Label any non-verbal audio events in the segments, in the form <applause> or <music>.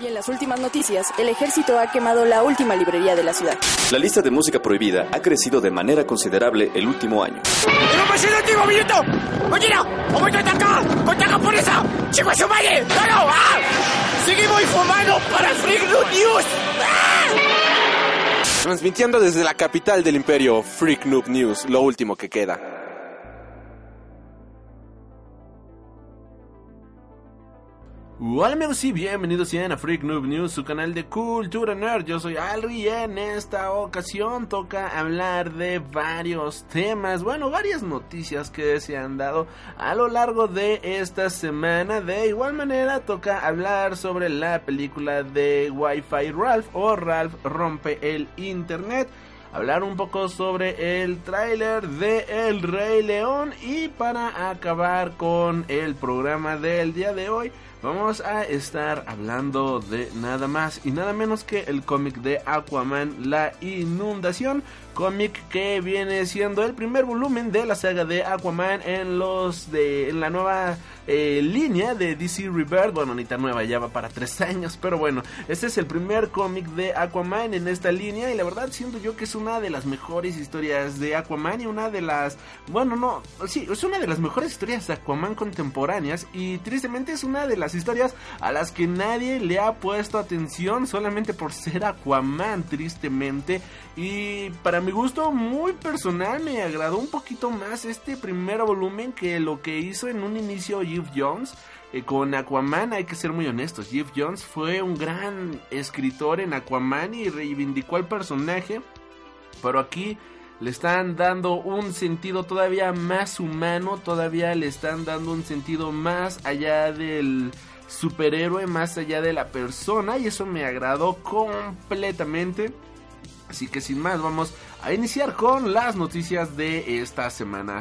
Y en las últimas noticias, el ejército ha quemado la última librería de la ciudad. La lista de música prohibida ha crecido de manera considerable el último año. ¡Seguimos informando para Freak News! Transmitiendo desde la capital del imperio, Freak Noob News, lo último que queda. Hola amigos y bienvenidos a Freak Noob News, su canal de cultura nerd. Yo soy Alri y en esta ocasión toca hablar de varios temas, bueno, varias noticias que se han dado a lo largo de esta semana. De igual manera toca hablar sobre la película de Wi-Fi Ralph o Ralph rompe el internet hablar un poco sobre el tráiler de El Rey León y para acabar con el programa del día de hoy vamos a estar hablando de nada más y nada menos que el cómic de Aquaman, La Inundación, cómic que viene siendo el primer volumen de la saga de Aquaman en los de en la nueva eh, línea de DC Rebirth, bueno, ni tan nueva, ya va para tres <laughs> años, pero bueno, este es el primer cómic de Aquaman en esta línea y la verdad siento yo que es una de las mejores historias de Aquaman y una de las, bueno, no, sí, es una de las mejores historias de Aquaman contemporáneas y tristemente es una de las historias a las que nadie le ha puesto atención solamente por ser Aquaman, tristemente, y para mi gusto muy personal me agradó un poquito más este primer volumen que lo que hizo en un inicio Jeff Jones. Eh, con Aquaman hay que ser muy honestos. Jeff Jones fue un gran escritor en Aquaman y reivindicó al personaje. Pero aquí le están dando un sentido todavía más humano, todavía le están dando un sentido más allá del superhéroe, más allá de la persona y eso me agradó completamente. Así que sin más, vamos a iniciar con las noticias de esta semana.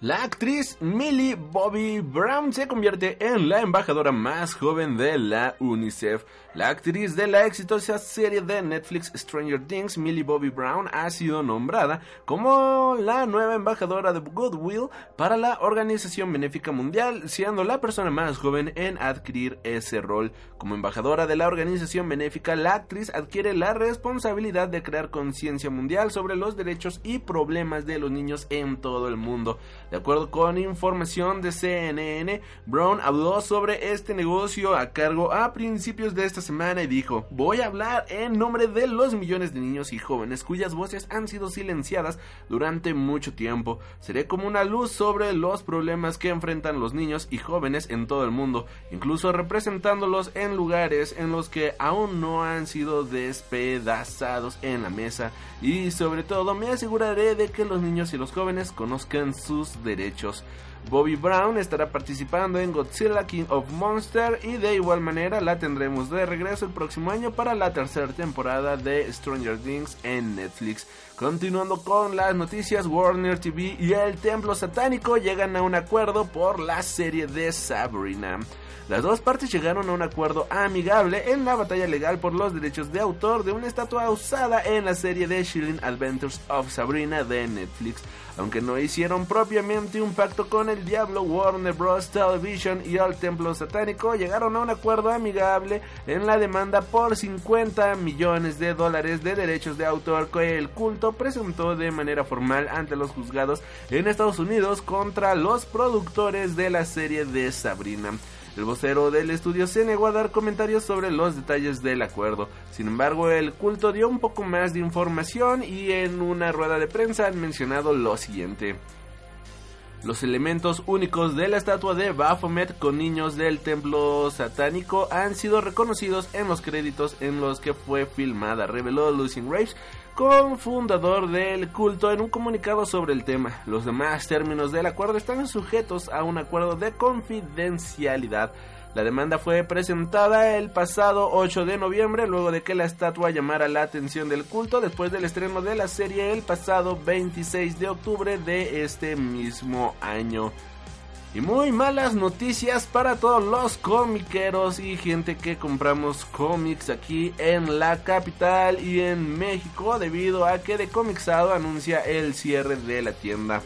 La actriz Millie Bobby Brown se convierte en la embajadora más joven de la UNICEF. La actriz de la exitosa serie de Netflix Stranger Things, Millie Bobby Brown, ha sido nombrada como la nueva embajadora de Goodwill para la Organización Benéfica Mundial, siendo la persona más joven en adquirir ese rol. Como embajadora de la Organización Benéfica, la actriz adquiere la responsabilidad de crear conciencia mundial sobre los derechos y problemas de los niños en todo el mundo. De acuerdo con información de CNN, Brown habló sobre este negocio a cargo a principios de esta semana y dijo, voy a hablar en nombre de los millones de niños y jóvenes cuyas voces han sido silenciadas durante mucho tiempo. Seré como una luz sobre los problemas que enfrentan los niños y jóvenes en todo el mundo, incluso representándolos en lugares en los que aún no han sido despedazados en la mesa y sobre todo me aseguraré de que los niños y los jóvenes conozcan sus derechos. Bobby Brown estará participando en Godzilla King of Monsters y de igual manera la tendremos de regreso el próximo año para la tercera temporada de Stranger Things en Netflix. Continuando con las noticias, Warner TV y el Templo Satánico llegan a un acuerdo por la serie de Sabrina. Las dos partes llegaron a un acuerdo amigable en la batalla legal por los derechos de autor de una estatua usada en la serie de Chilling Adventures of Sabrina de Netflix. Aunque no hicieron propiamente un pacto con el diablo, Warner Bros. Television y el Templo Satánico llegaron a un acuerdo amigable en la demanda por 50 millones de dólares de derechos de autor que el culto presentó de manera formal ante los juzgados en Estados Unidos contra los productores de la serie de Sabrina. El vocero del estudio se negó a dar comentarios sobre los detalles del acuerdo. Sin embargo, el culto dio un poco más de información y en una rueda de prensa han mencionado lo siguiente. Los elementos únicos de la estatua de Baphomet con niños del templo satánico han sido reconocidos en los créditos en los que fue filmada, reveló Lucien Graves, cofundador del culto en un comunicado sobre el tema. Los demás términos del acuerdo están sujetos a un acuerdo de confidencialidad. La demanda fue presentada el pasado 8 de noviembre luego de que la estatua llamara la atención del culto después del estreno de la serie el pasado 26 de octubre de este mismo año. Y muy malas noticias para todos los comiqueros y gente que compramos cómics aquí en la capital y en México debido a que The Comixado anuncia el cierre de la tienda.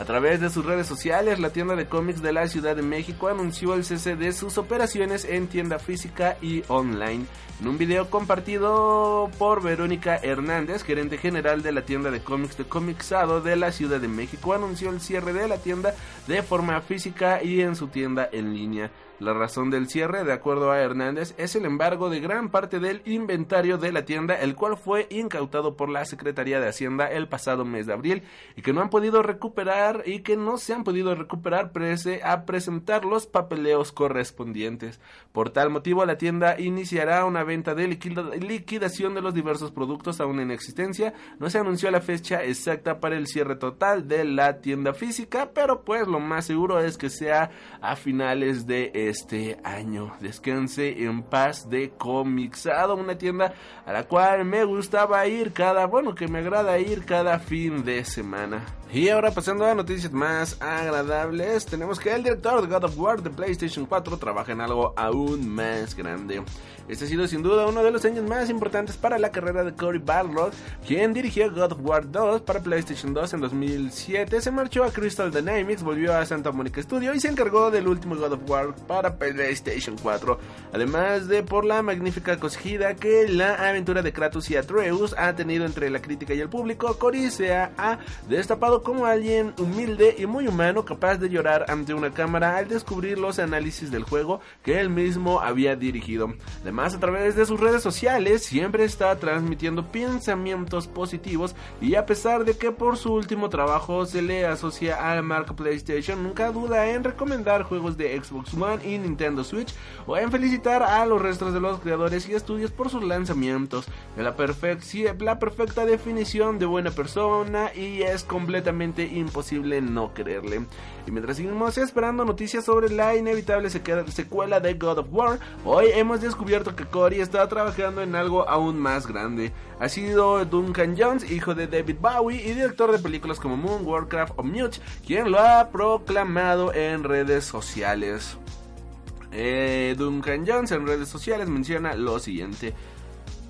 A través de sus redes sociales, la tienda de cómics de la Ciudad de México anunció el cese de sus operaciones en tienda física y online. En un video compartido por Verónica Hernández, gerente general de la tienda de cómics de Comixado de la Ciudad de México, anunció el cierre de la tienda de forma física y en su tienda en línea. La razón del cierre, de acuerdo a Hernández, es el embargo de gran parte del inventario de la tienda, el cual fue incautado por la Secretaría de Hacienda el pasado mes de abril y que no han podido recuperar y que no se han podido recuperar pese a presentar los papeleos correspondientes. Por tal motivo, la tienda iniciará una venta de liquidación de los diversos productos aún en existencia. No se anunció la fecha exacta para el cierre total de la tienda física, pero pues lo más seguro es que sea a finales de este año. Descanse en paz de Comixado, una tienda a la cual me gustaba ir cada, bueno, que me agrada ir cada fin de semana. Y ahora pasando a noticias más agradables, tenemos que el director de God of War de PlayStation 4 trabaja en algo aún más grande. Este ha sido sin duda uno de los años más importantes para la carrera de Cory Barlog, quien dirigió God of War 2 para PlayStation 2 en 2007, se marchó a Crystal Dynamics, volvió a Santa Monica Studio y se encargó del último God of War para PlayStation 4, además de por la magnífica acogida que la aventura de Kratos y Atreus ha tenido entre la crítica y el público, Cory se ha destapado como alguien humilde y muy humano capaz de llorar ante una cámara al descubrir los análisis del juego que él mismo había dirigido. Además, a través de sus redes sociales siempre está transmitiendo pensamientos positivos y a pesar de que por su último trabajo se le asocia a la marca PlayStation, nunca duda en recomendar juegos de Xbox One y Nintendo Switch o en felicitar a los restos de los creadores y estudios por sus lanzamientos. De la, la perfecta definición de buena persona y es completamente imposible no creerle. Y mientras seguimos esperando noticias sobre la inevitable secuela de God of War, hoy hemos descubierto que Cory está trabajando en algo aún más grande. Ha sido Duncan Jones, hijo de David Bowie y director de películas como Moon, Warcraft o Mute, quien lo ha proclamado en redes sociales. Eh, Duncan Jones en redes sociales menciona lo siguiente.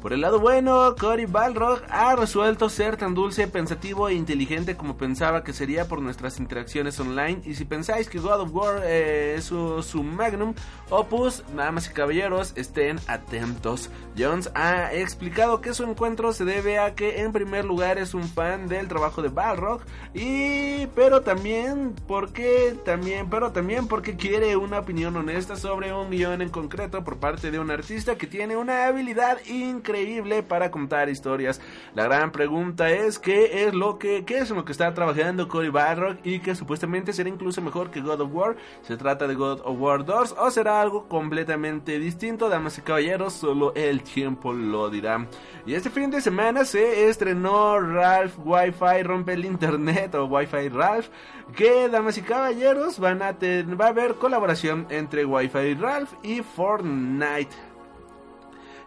Por el lado bueno, Cory Balrog ha resuelto ser tan dulce, pensativo e inteligente como pensaba que sería por nuestras interacciones online. Y si pensáis que God of War eh, es su, magnum opus, damas y caballeros, estén atentos. Jones ha explicado que su encuentro se debe a que en primer lugar es un fan del trabajo de Balrog y pero también porque también pero también porque quiere una opinión honesta sobre un guion en concreto por parte de un artista que tiene una habilidad increíble increíble para contar historias. La gran pregunta es qué es lo que qué es lo que está trabajando Cory Barrock y que supuestamente será incluso mejor que God of War. ¿Se trata de God of War 2 o será algo completamente distinto? Damas y caballeros, solo el tiempo lo dirá. Y este fin de semana se estrenó Ralph Wi-Fi rompe el internet o Wi-Fi Ralph, que damas y caballeros van a tener, va a haber colaboración entre Wi-Fi Ralph y Fortnite.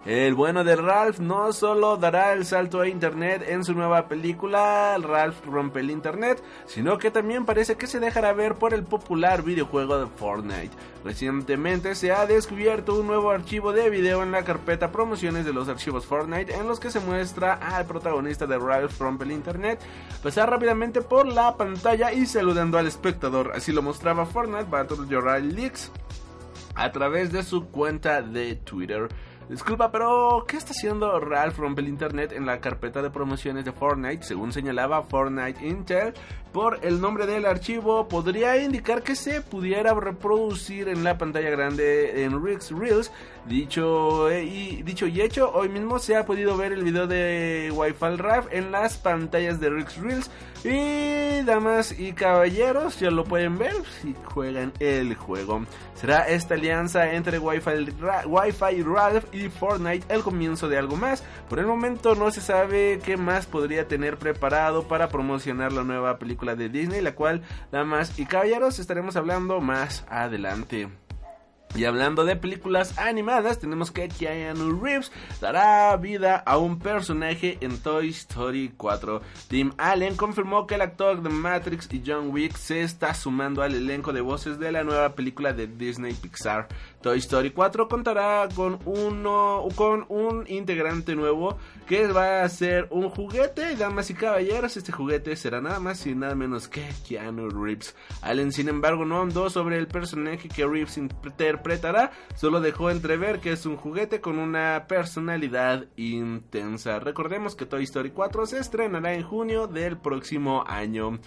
El bueno de Ralph no solo dará el salto a internet en su nueva película Ralph rompe el internet, sino que también parece que se dejará ver por el popular videojuego de Fortnite. Recientemente se ha descubierto un nuevo archivo de video en la carpeta promociones de los archivos Fortnite en los que se muestra al protagonista de Ralph rompe el internet pasar rápidamente por la pantalla y saludando al espectador. Así lo mostraba Fortnite Battle Royale Leaks a través de su cuenta de Twitter. Disculpa, pero ¿qué está haciendo Ralph rompe el internet en la carpeta de promociones de Fortnite? Según señalaba Fortnite Intel, por el nombre del archivo podría indicar que se pudiera reproducir en la pantalla grande en Rick's Reels. Dicho y, dicho y hecho, hoy mismo se ha podido ver el video de Wi-Fi Ralph en las pantallas de Rick's Reels. Y damas y caballeros, ya lo pueden ver si juegan el juego. Será esta alianza entre Wi-Fi, Ralph y Fortnite el comienzo de algo más. Por el momento no se sabe qué más podría tener preparado para promocionar la nueva película de Disney, la cual, damas y caballeros, estaremos hablando más adelante. Y hablando de películas animadas, tenemos que Keanu Reeves dará vida a un personaje en Toy Story 4. Tim Allen confirmó que el actor de Matrix y John Wick se está sumando al elenco de voces de la nueva película de Disney Pixar. Toy Story 4 contará con, uno, con un integrante nuevo que va a ser un juguete. Damas y caballeros, este juguete será nada más y nada menos que Keanu Reeves. Allen, sin embargo, no andó sobre el personaje que Reeves interpretará, solo dejó entrever que es un juguete con una personalidad intensa. Recordemos que Toy Story 4 se estrenará en junio del próximo año.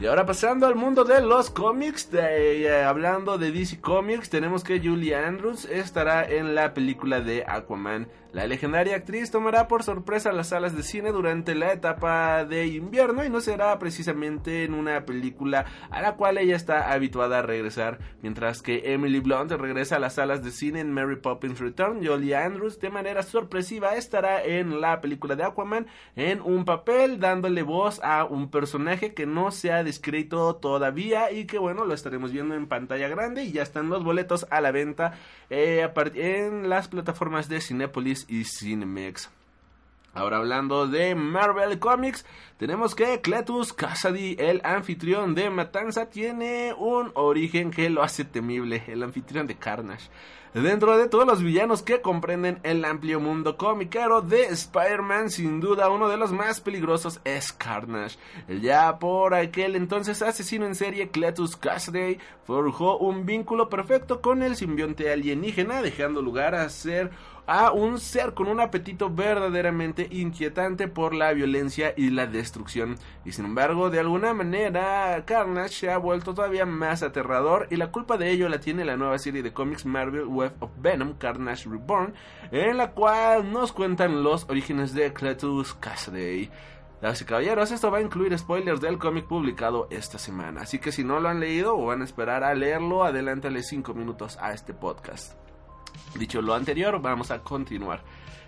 Y ahora pasando al mundo de los cómics, eh, hablando de DC Comics, tenemos que Julie Andrews estará en la película de Aquaman. La legendaria actriz tomará por sorpresa las salas de cine durante la etapa de invierno y no será precisamente en una película a la cual ella está habituada a regresar, mientras que Emily Blunt regresa a las salas de cine en Mary Poppins Return. Julie Andrews de manera sorpresiva estará en la película de Aquaman en un papel dándole voz a un personaje que no se ha descrito todavía y que bueno lo estaremos viendo en pantalla grande y ya están los boletos a la venta eh, en las plataformas de Cinepolis y Cinemex. Ahora hablando de Marvel Comics, tenemos que Cletus Cassidy, el anfitrión de Matanza, tiene un origen que lo hace temible, el anfitrión de Carnage. Dentro de todos los villanos que comprenden el amplio mundo comiquero de Spider-Man, sin duda uno de los más peligrosos es Carnage. Ya por aquel entonces asesino en serie Cletus Cassidy forjó un vínculo perfecto con el simbionte alienígena, dejando lugar a ser a un ser con un apetito verdaderamente inquietante por la violencia y la destrucción. Y sin embargo, de alguna manera, Carnage se ha vuelto todavía más aterrador y la culpa de ello la tiene la nueva serie de cómics Marvel Web of Venom, Carnage Reborn, en la cual nos cuentan los orígenes de Cletus Cassidy. Damas y caballeros, esto va a incluir spoilers del cómic publicado esta semana, así que si no lo han leído o van a esperar a leerlo, adelántale 5 minutos a este podcast. Dicho lo anterior, vamos a continuar.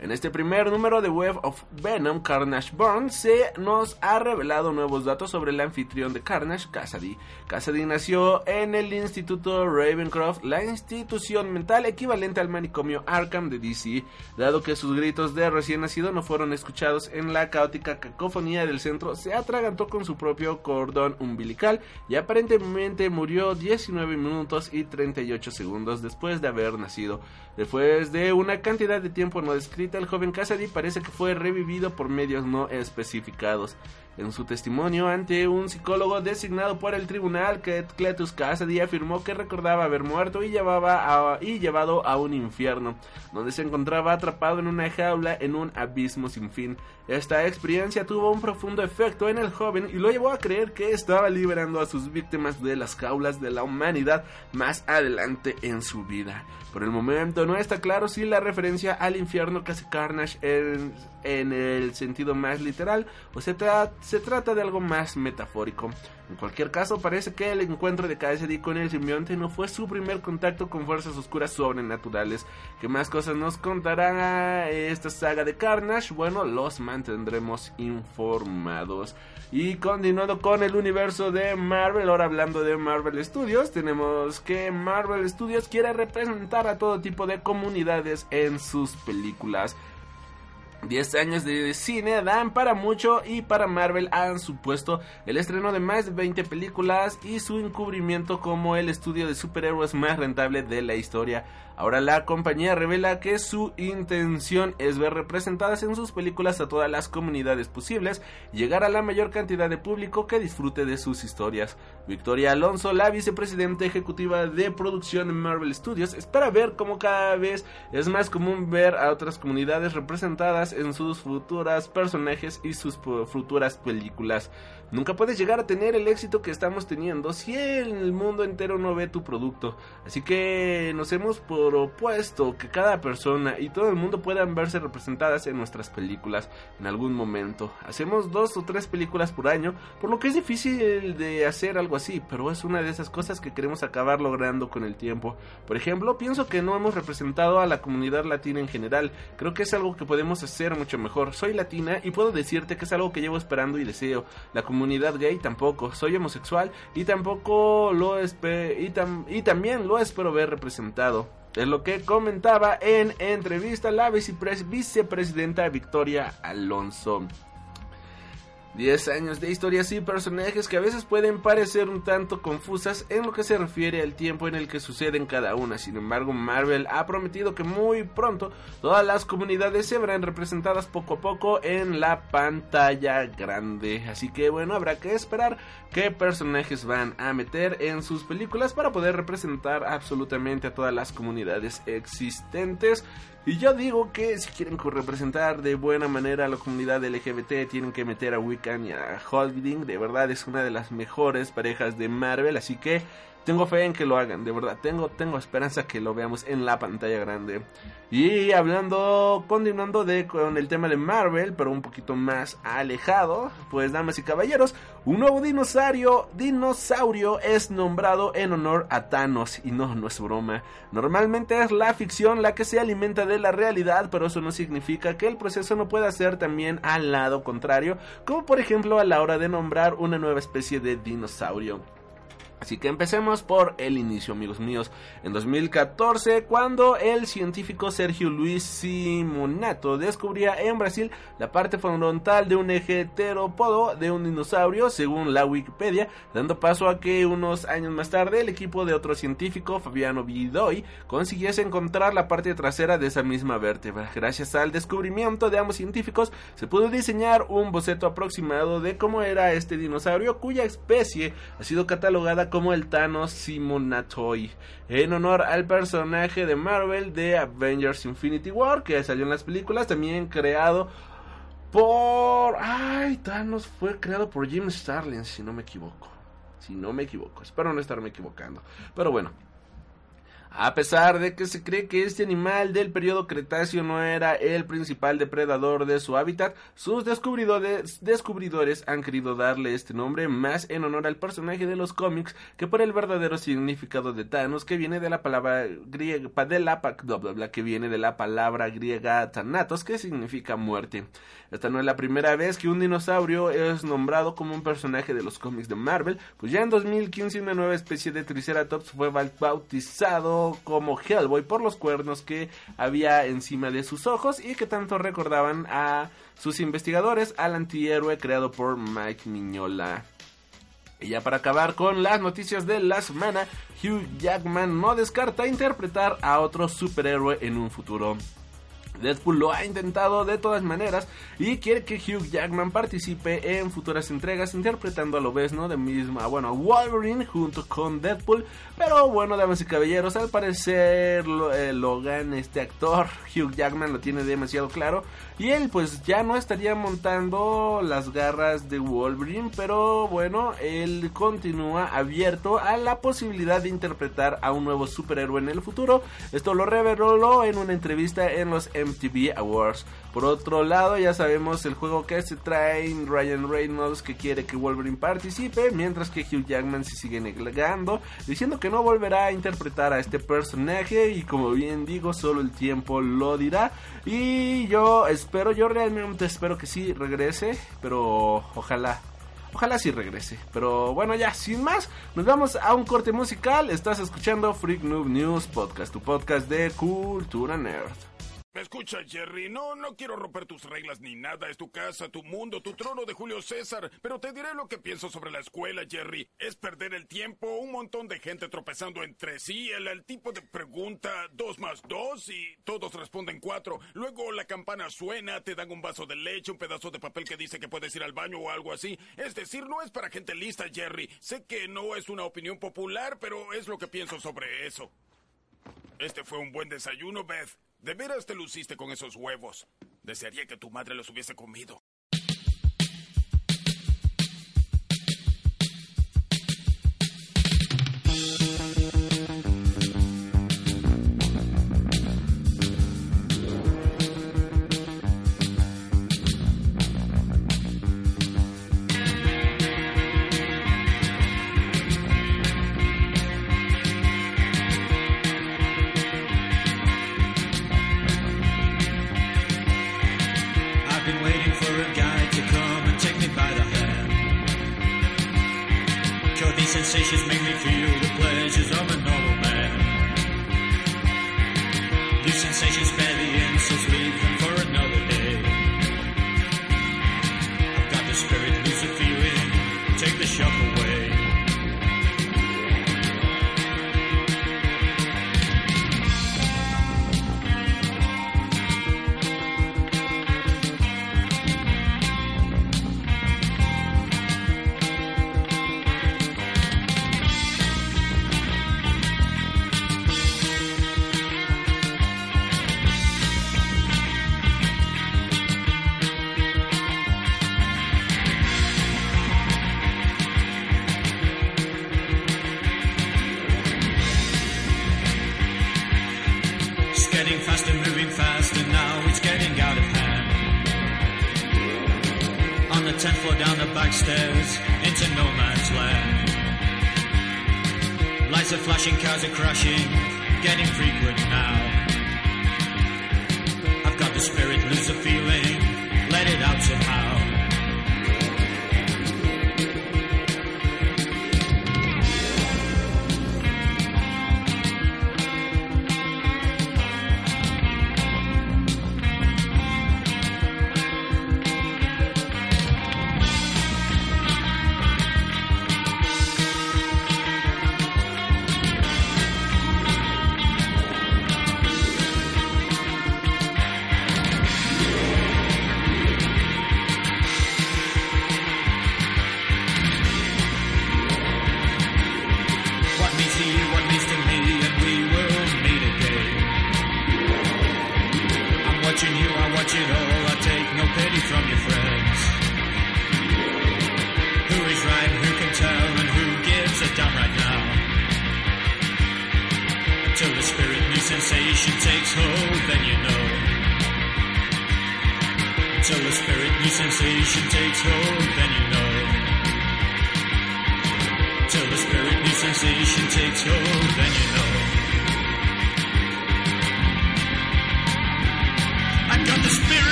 En este primer número de Web of Venom, Carnage Burn, se nos ha revelado nuevos datos sobre el anfitrión de Carnage, Cassidy. Cassidy nació en el Instituto Ravencroft, la institución mental equivalente al manicomio Arkham de DC, dado que sus gritos de recién nacido no fueron escuchados en la caótica cacofonía del centro, se atragantó con su propio cordón umbilical y aparentemente murió 19 minutos y 38 segundos después de haber nacido. Después de una cantidad de tiempo no descrita, el joven Cassidy parece que fue revivido por medios no especificados. En su testimonio ante un psicólogo designado por el tribunal, Cletus Cassidy afirmó que recordaba haber muerto y, llevaba y llevado a un infierno, donde se encontraba atrapado en una jaula en un abismo sin fin. Esta experiencia tuvo un profundo efecto en el joven y lo llevó a creer que estaba liberando a sus víctimas de las jaulas de la humanidad más adelante en su vida. Por el momento no está claro si la referencia al infierno que hace Carnage en, en el sentido más literal o se, se trata de algo más metafórico. En cualquier caso, parece que el encuentro de Cassidy con el simbionte no fue su primer contacto con fuerzas oscuras sobrenaturales. ¿Qué más cosas nos contará esta saga de Carnage? Bueno, los mantendremos informados. Y continuando con el universo de Marvel, ahora hablando de Marvel Studios, tenemos que Marvel Studios quiere representar a todo tipo de comunidades en sus películas. 10 años de cine dan para mucho y para Marvel han supuesto el estreno de más de 20 películas y su encubrimiento como el estudio de superhéroes más rentable de la historia. Ahora la compañía revela que su intención es ver representadas en sus películas a todas las comunidades posibles llegar a la mayor cantidad de público que disfrute de sus historias. Victoria Alonso, la vicepresidenta ejecutiva de producción en Marvel Studios, espera ver cómo cada vez es más común ver a otras comunidades representadas en sus futuras personajes y sus futuras películas. Nunca puedes llegar a tener el éxito que estamos teniendo si el mundo entero no ve tu producto. Así que nos hemos propuesto que cada persona y todo el mundo puedan verse representadas en nuestras películas en algún momento. Hacemos dos o tres películas por año, por lo que es difícil de hacer algo así, pero es una de esas cosas que queremos acabar logrando con el tiempo. Por ejemplo, pienso que no hemos representado a la comunidad latina en general. Creo que es algo que podemos hacer mucho mejor. Soy latina y puedo decirte que es algo que llevo esperando y deseo. Comunidad gay tampoco. Soy homosexual y tampoco lo y, y también lo espero ver representado. Es lo que comentaba en entrevista la vicepresidenta Victoria Alonso. 10 años de historias y personajes que a veces pueden parecer un tanto confusas en lo que se refiere al tiempo en el que suceden cada una. Sin embargo, Marvel ha prometido que muy pronto todas las comunidades se verán representadas poco a poco en la pantalla grande. Así que bueno, habrá que esperar qué personajes van a meter en sus películas para poder representar absolutamente a todas las comunidades existentes. Y yo digo que si quieren representar de buena manera a la comunidad LGBT, tienen que meter a Y a. De verdad es una de las mejores parejas de Marvel, así que tengo fe en que lo hagan, de verdad, tengo, tengo esperanza que lo veamos en la pantalla grande. Y hablando, continuando con el tema de Marvel, pero un poquito más alejado, pues damas y caballeros, un nuevo dinosaurio, dinosaurio es nombrado en honor a Thanos, y no, no es broma. Normalmente es la ficción la que se alimenta de la realidad, pero eso no significa que el proceso no pueda ser también al lado contrario, como por ejemplo a la hora de nombrar una nueva especie de dinosaurio. Así que empecemos por el inicio, amigos míos. En 2014, cuando el científico Sergio Luis Simonato descubría en Brasil la parte frontal de un eje de un dinosaurio, según la Wikipedia, dando paso a que unos años más tarde el equipo de otro científico, Fabiano Vidoy, consiguiese encontrar la parte trasera de esa misma vértebra. Gracias al descubrimiento de ambos científicos, se pudo diseñar un boceto aproximado de cómo era este dinosaurio, cuya especie ha sido catalogada como el Thanos Simonatoy, en honor al personaje de Marvel de Avengers Infinity War, que salió en las películas, también creado por... Ay, Thanos fue creado por Jim Starlin, si no me equivoco. Si no me equivoco, espero no estarme equivocando. Pero bueno, a pesar de que se cree que este animal del periodo Cretáceo no era el principal depredador de su hábitat, sus descubridores, han querido darle este nombre más en honor al personaje de los cómics que por el verdadero significado de Thanos que viene de la palabra griega de la, que viene de la palabra griega Thanatos que significa muerte. Esta no es la primera vez que un dinosaurio es nombrado como un personaje de los cómics de Marvel, pues ya en 2015 una nueva especie de Triceratops fue bautizado como Hellboy por los cuernos que había encima de sus ojos y que tanto recordaban a sus investigadores al antihéroe creado por Mike Miñola. Y ya para acabar con las noticias de la semana, Hugh Jackman no descarta interpretar a otro superhéroe en un futuro. Deadpool lo ha intentado de todas maneras y quiere que Hugh Jackman participe en futuras entregas interpretando a lo ¿no? de misma, bueno, Wolverine junto con Deadpool. Pero bueno, damas y caballeros, al parecer eh, Logan, este actor, <laughs> Hugh Jackman lo tiene demasiado claro y él pues ya no estaría montando las garras de Wolverine, pero bueno, él continúa abierto a la posibilidad de interpretar a un nuevo superhéroe en el futuro. Esto lo reveló en una entrevista en los MTV Awards. Por otro lado, ya sabemos el juego que se trae Ryan Reynolds que quiere que Wolverine participe, mientras que Hugh Jackman se sigue negando, diciendo que no volverá a interpretar a este personaje y como bien digo, solo el tiempo lo dirá. Y yo espero, yo realmente espero que sí regrese, pero ojalá Ojalá sí regrese. Pero bueno, ya, sin más, nos vamos a un corte musical. Estás escuchando Freak Noob News Podcast, tu podcast de cultura nerd. ¿Me escucha, Jerry? No, no quiero romper tus reglas ni nada. Es tu casa, tu mundo, tu trono de Julio César. Pero te diré lo que pienso sobre la escuela, Jerry. Es perder el tiempo, un montón de gente tropezando entre sí, el, tipo de pregunta dos más dos y todos responden cuatro. Luego la campana suena, te dan un vaso de leche, un pedazo de papel que dice que puedes ir al baño o algo así. Es decir, no es para gente lista, Jerry. Sé que no es una opinión popular, pero es lo que pienso sobre eso. Este fue un buen desayuno, Beth. De veras te luciste con esos huevos. Desearía que tu madre los hubiese comido. Lights are flashing, cars are crashing, getting frequent now. I've got the spirit, lose the feeling,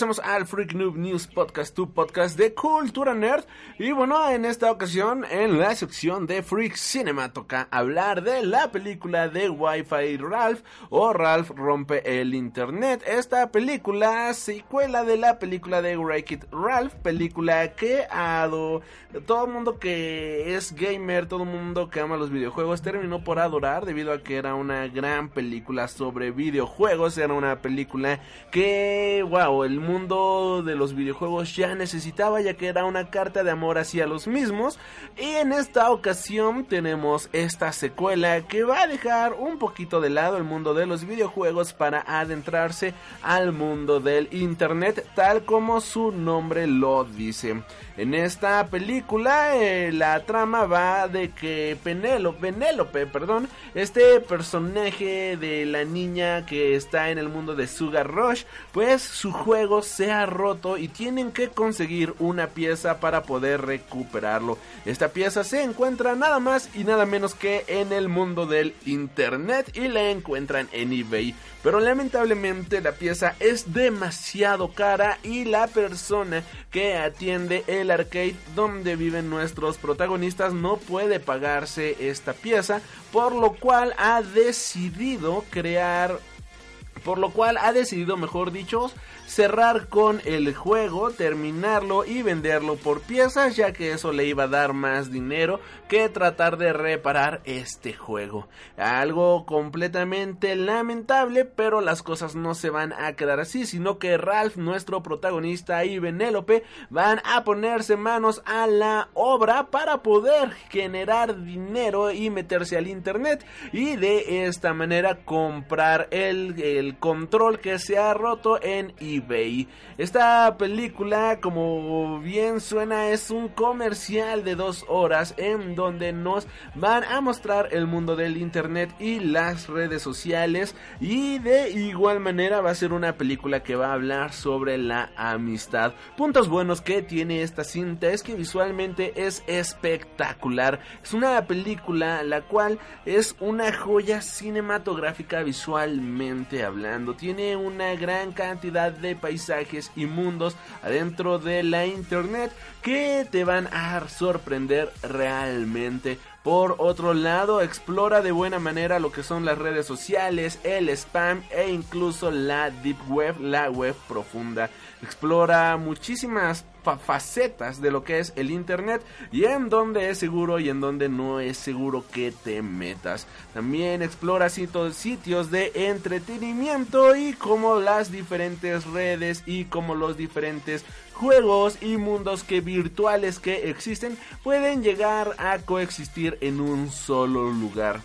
Regresamos al Freak Noob News Podcast, tu podcast de cultura nerd. Y bueno, en esta ocasión, en la sección de Freak Cinema, toca hablar de la película de Wi-Fi Ralph o Ralph rompe el internet. Esta película, secuela de la película de Wreck It Ralph, película que a do- todo el mundo que es gamer, todo el mundo que ama los videojuegos, terminó por adorar debido a que era una gran película sobre videojuegos. Era una película que, wow, el mundo de los videojuegos ya necesitaba, ya que era una carta de amor hacia los mismos. Y en esta ocasión tenemos esta secuela que va a dejar un poquito de lado el mundo de los videojuegos para adentrarse al mundo del internet, tal como su nombre lo dice. En esta película eh, la trama va de que Penélope, Penélope, perdón, este personaje de la niña que está en el mundo de Sugar Rush, pues su juego se ha roto y tienen que conseguir una pieza para poder recuperarlo. Esta pieza se encuentra nada más y nada menos que en el mundo del internet y la encuentran en eBay. Pero lamentablemente la pieza es demasiado cara y la persona que atiende el arcade donde viven nuestros protagonistas no puede pagarse esta pieza, por lo cual ha decidido crear Por lo cual ha decidido, mejor dicho, cerrar con el juego, terminarlo y venderlo por piezas, ya que eso le iba a dar más dinero que tratar de reparar este juego. Algo completamente lamentable, pero las cosas no se van a quedar así, sino que Ralph, nuestro protagonista y Benélope van a ponerse manos a la obra para poder generar dinero y meterse al internet y de esta manera comprar el, el control que se ha roto en eBay. Esta película, como bien suena, es un comercial de dos horas en donde nos van a mostrar el mundo del internet y las redes sociales y de igual manera va a ser una película que va a hablar sobre la amistad. Puntos buenos que tiene esta cinta es que visualmente es espectacular. Es una película la cual es una joya cinematográfica visualmente hablando. Tiene una gran cantidad de paisajes y mundos adentro de la internet que te van a sorprender realmente. Por otro lado, explora de buena manera lo que son las redes sociales, el spam e incluso la deep web, la web profunda. Explora muchísimas fa- facetas de lo que es el internet y en donde es seguro y en donde no es seguro que te metas. También explora sitios, de entretenimiento y cómo las diferentes redes y cómo los diferentes juegos y mundos que virtuales que existen pueden llegar a coexistir en un solo lugar.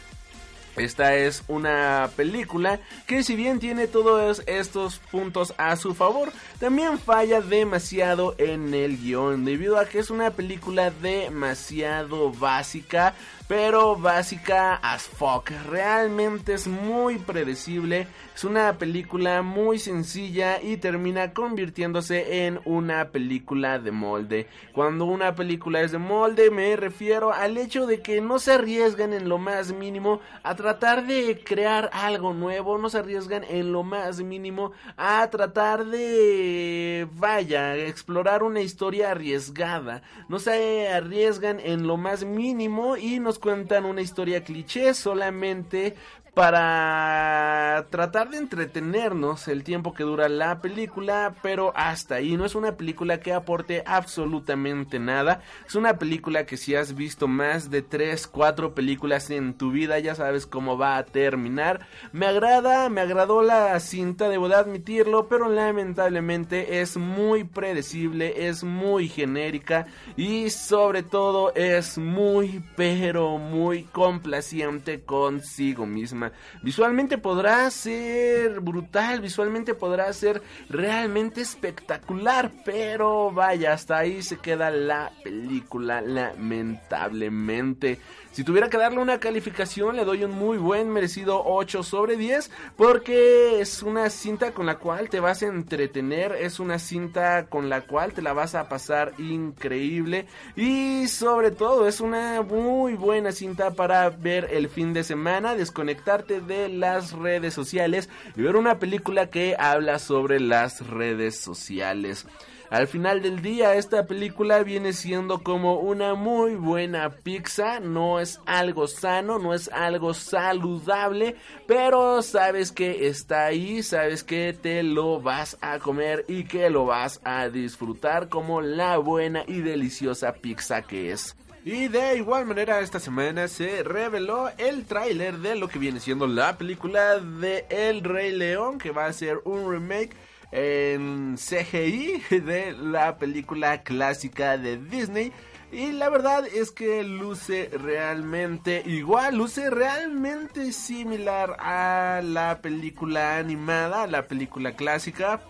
Esta es una película que si bien tiene todos estos puntos a su favor, también falla demasiado en el guion, debido a que es una película demasiado básica, pero básica as fuck. Realmente es muy predecible, es una película muy sencilla y termina convirtiéndose en una película de molde. Cuando una película es de molde me refiero al hecho de que no se arriesgan en lo más mínimo a tratar de crear algo nuevo, no se arriesgan en lo más mínimo a tratar de, vaya, explorar una historia arriesgada, no se arriesgan en lo más mínimo y cuentan una historia cliché solamente para tratar de entretenernos el tiempo que dura la película, pero hasta ahí no es una película que aporte absolutamente nada. Es una película que si has visto más de 3, 4 películas en tu vida ya sabes cómo va a terminar. Me agrada, me agradó la cinta, debo de admitirlo, pero lamentablemente es muy predecible, es muy genérica y sobre todo es muy, pero muy complaciente consigo misma. Visualmente podrá ser brutal, visualmente podrá ser realmente espectacular, pero vaya, hasta ahí se queda la película, lamentablemente. Si tuviera que darle una calificación, le doy un muy buen merecido 8 sobre 10, porque es una cinta con la cual te vas a entretener, es una cinta con la cual te la vas a pasar increíble y sobre todo es una muy buena cinta para ver el fin de semana, desconectarte de las redes sociales y ver una película que habla sobre las redes sociales. Al final del día esta película viene siendo como una muy buena pizza, no es algo sano, no es algo saludable, pero sabes que está ahí, sabes que te lo vas a comer y que lo vas a disfrutar como la buena y deliciosa pizza que es. Y de igual manera esta semana se reveló el tráiler de lo que viene siendo la película de El Rey León, que va a ser un remake en CGI de la película clásica de Disney. Y la verdad es que luce realmente igual, luce realmente similar a la película animada, a la película clásica.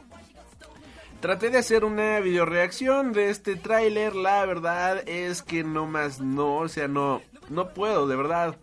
Traté de hacer una video reacción de este tráiler, la verdad es que no más no, o sea, no, no puedo, de verdad.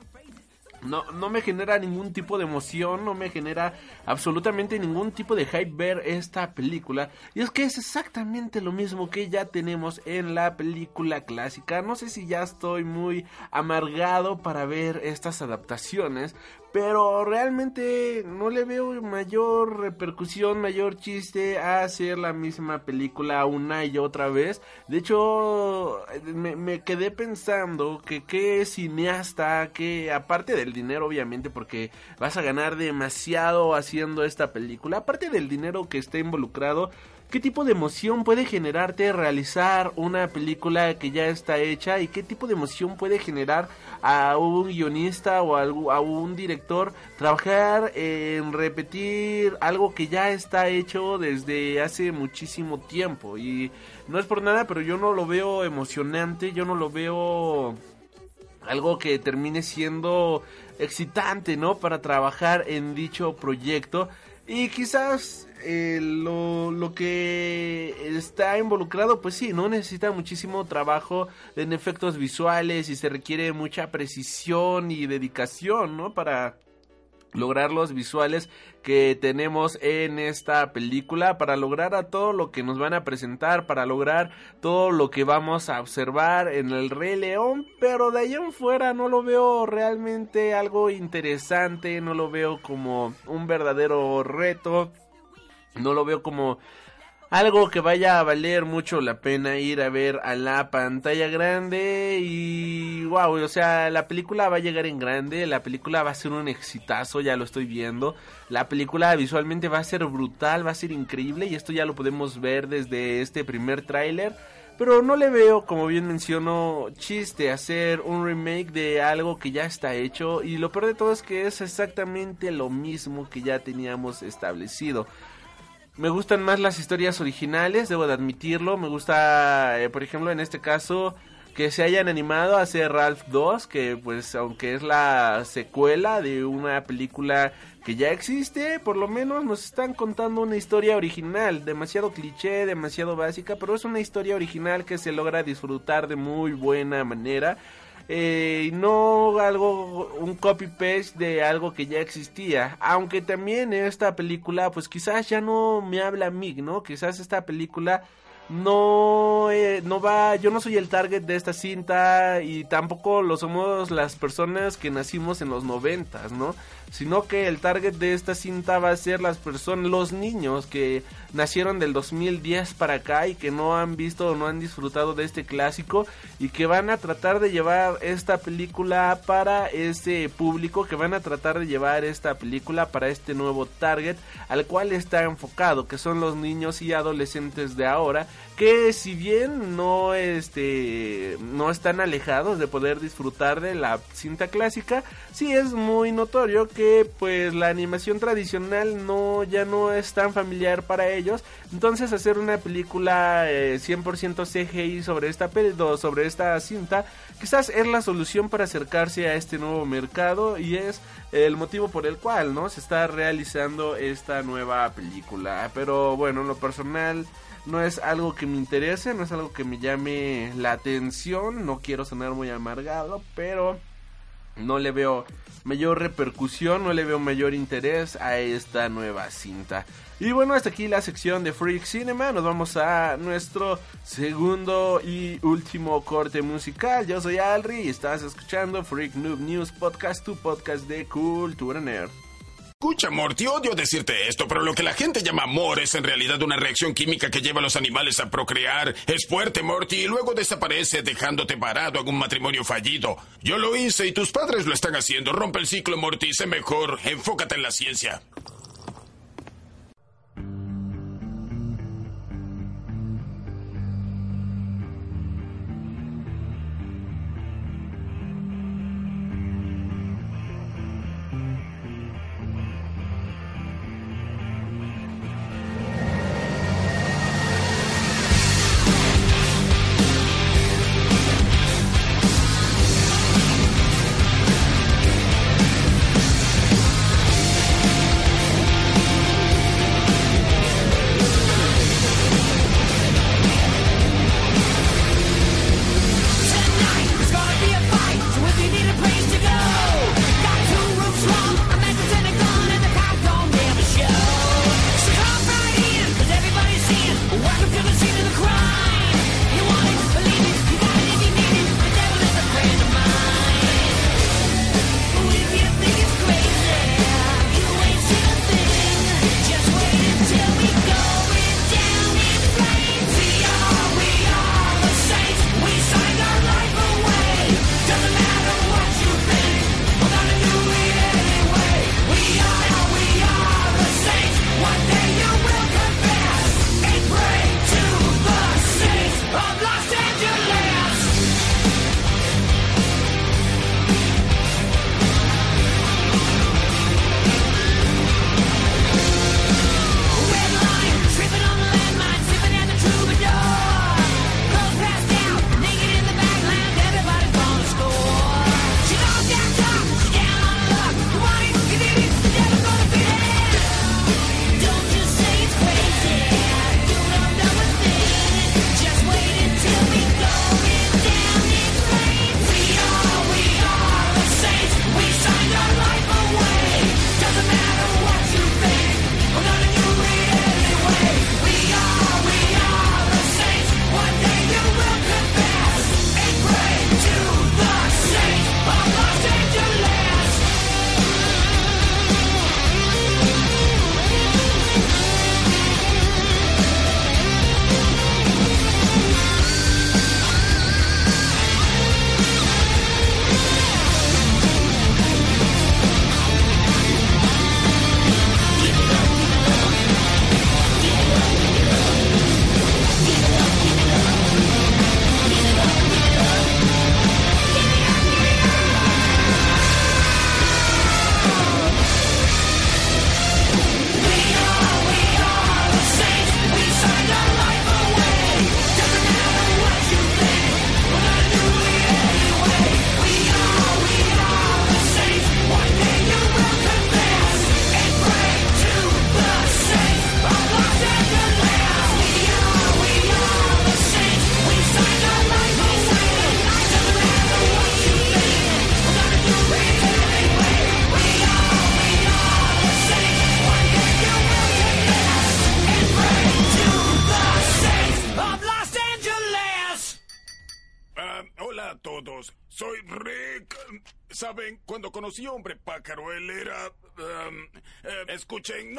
No, no me genera ningún tipo de emoción, no me genera absolutamente ningún tipo de hype ver esta película. Y es que es exactamente lo mismo que ya tenemos en la película clásica. No sé si ya estoy muy amargado para ver estas adaptaciones, pero realmente no le veo mayor repercusión, mayor chiste a hacer la misma película una y otra vez. De hecho, me, quedé pensando que qué cineasta, que aparte del dinero obviamente, porque vas a ganar demasiado haciendo esta película, aparte del dinero que esté involucrado, ¿Qué tipo de emoción puede generarte realizar una película que ya está hecha? ¿Y qué tipo de emoción puede generar a un guionista o a, un director trabajar en repetir algo que ya está hecho desde hace muchísimo tiempo? Y no es por nada, pero yo no lo veo emocionante, yo no lo veo algo que termine siendo excitante, ¿no? Para trabajar en dicho proyecto. Y quizás eh, lo, lo que está involucrado, pues sí, no necesita muchísimo trabajo en efectos visuales y se requiere mucha precisión y dedicación, ¿no? Para lograr los visuales que tenemos en esta película para lograr a todo lo que nos van a presentar para lograr todo lo que vamos a observar en el Rey León pero de ahí en fuera no lo veo realmente algo interesante no lo veo como un verdadero reto no lo veo como algo que vaya a valer mucho la pena ir a ver a la pantalla grande y wow, o sea, la película va a llegar en grande, la película va a ser un exitazo, ya lo estoy viendo. La película visualmente va a ser brutal, va a ser increíble y esto ya lo podemos ver desde este primer tráiler. Pero no le veo, como bien menciono, chiste hacer un remake de algo que ya está hecho. Y lo peor de todo es que es exactamente lo mismo que ya teníamos establecido. Me gustan más las historias originales, debo de admitirlo. Me gusta, eh, por ejemplo, en este caso, que se hayan animado a hacer Ralph 2, que pues aunque es la secuela de una película que ya existe, por lo menos nos están contando una historia original, demasiado cliché, demasiado básica, pero es una historia original que se logra disfrutar de muy buena manera. Eh, no algo un copy paste de algo que ya existía. Aunque también esta película pues quizás ya no me habla a mí no quizás esta película no eh, no va yo no soy el target de esta cinta y tampoco lo somos las personas que nacimos en los noventas no sino que el target de esta cinta va a ser las personas los niños que nacieron del 2010 para acá y que no han visto o no han disfrutado de este clásico y que van a tratar de llevar esta película para este público que van a tratar de llevar esta película para este nuevo target al cual está enfocado que son los niños y adolescentes de ahora que si bien no este no están alejados de poder disfrutar de la cinta clásica sí es muy notorio que pues la animación tradicional no ya no es tan familiar para ellos. Entonces hacer una película eh, 100% CGI sobre esta sobre esta cinta quizás es la solución para acercarse a este nuevo mercado y es el motivo por el cual no se está realizando esta nueva película. Pero bueno en lo personal no es algo que me interese, no es algo que me llame la atención, no quiero sonar muy amargado, pero no le veo mayor repercusión, no le veo mayor interés a esta nueva cinta. Y bueno, hasta aquí la sección de Freak Cinema, nos vamos a nuestro segundo y último corte musical. Yo soy Alri y estás escuchando Freak Noob News Podcast, tu podcast de cultura nerd. Escucha, Morty, odio decirte esto, pero lo que la gente llama amor es en realidad una reacción química que lleva a los animales a procrear. Es fuerte, Morty, y luego desaparece dejándote parado en un matrimonio fallido. Yo lo hice y tus padres lo están haciendo. Rompe el ciclo, Morty, sé mejor. Enfócate en la ciencia.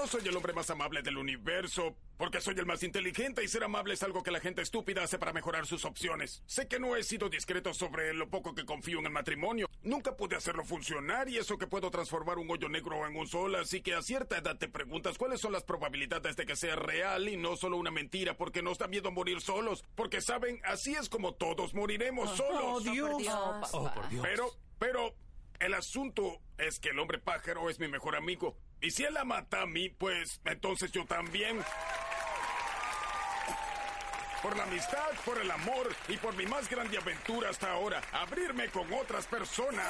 No soy el hombre más amable del universo, porque soy el más inteligente y ser amable es algo que la gente estúpida hace para mejorar sus opciones. Sé que no he sido discreto sobre lo poco que confío en el matrimonio. Nunca pude hacerlo funcionar y eso que puedo transformar un hoyo negro en un sol, así que a cierta edad te preguntas cuáles son las probabilidades de que sea real y no solo una mentira, porque nos da miedo morir solos. Porque saben, así es como todos moriremos solos. Oh, Dios. Oh, por Dios. Pero, pero, el asunto es que el hombre pájaro es mi mejor amigo. Y si él la mata a mí, pues entonces yo también. Por la amistad, por el amor y por mi más grande aventura hasta ahora, abrirme con otras personas.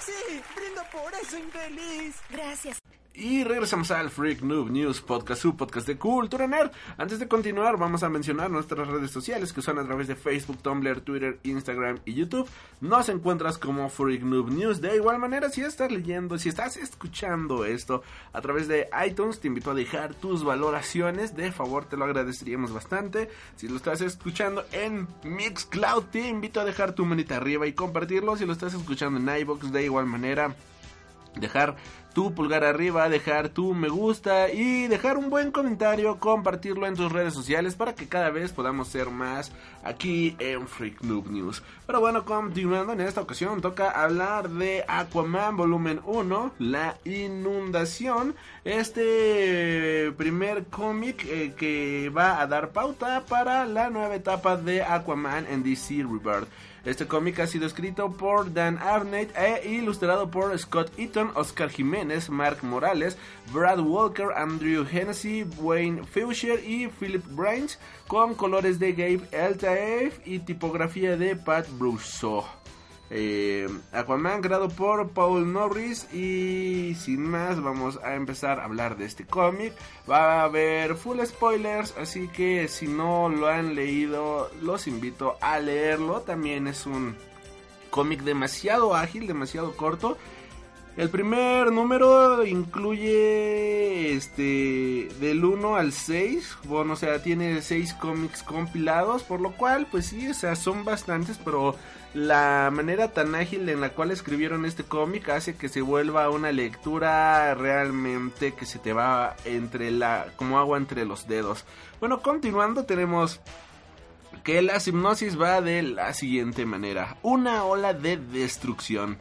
Sí, brindo por eso, infeliz. Gracias. Y regresamos al Freak Noob News Podcast, su podcast de cultura nerd. Antes de continuar, vamos a mencionar nuestras redes sociales que son a través de Facebook, Tumblr, Twitter, Instagram y YouTube. Nos encuentras como Freak Noob News. De igual manera, si estás leyendo, si estás escuchando esto a través de iTunes, te invito a dejar tus valoraciones. De favor, te lo agradeceríamos bastante. Si lo estás escuchando en Mixcloud, te invito a dejar tu manita arriba y compartirlo. Si lo estás escuchando en iBox, de igual manera dejar tu pulgar arriba, dejar tu me gusta y dejar un buen comentario, compartirlo en tus redes sociales para que cada vez podamos ser más aquí en Freak Noob News. Pero bueno, continuando en esta ocasión toca hablar de Aquaman volumen 1, La inundación, este primer cómic eh, que va a dar pauta para la nueva etapa de Aquaman en DC Rebirth. Este cómic ha sido escrito por Dan Abnett e ilustrado por Scott Eaton, Oscar Jiménez, Mark Morales, Brad Walker, Andrew Hennessy, Wayne Fisher y Philip Brains, con colores de Gabe Eltaef y tipografía de Pat Brousseau. Eh, Aquaman creado por Paul Norris y sin más vamos a empezar a hablar de este cómic. Va a haber full spoilers, así que si no lo han leído los invito a leerlo. También es un cómic demasiado ágil, demasiado corto. El primer número incluye este del 1 al 6, bueno, o sea, tiene 6 cómics compilados, por lo cual pues sí, o sea, son bastantes, pero la manera tan ágil en la cual escribieron este cómic hace que se vuelva una lectura realmente que se te va entre la como agua entre los dedos. Bueno, continuando tenemos que la hipnosis va de la siguiente manera, una ola de destrucción.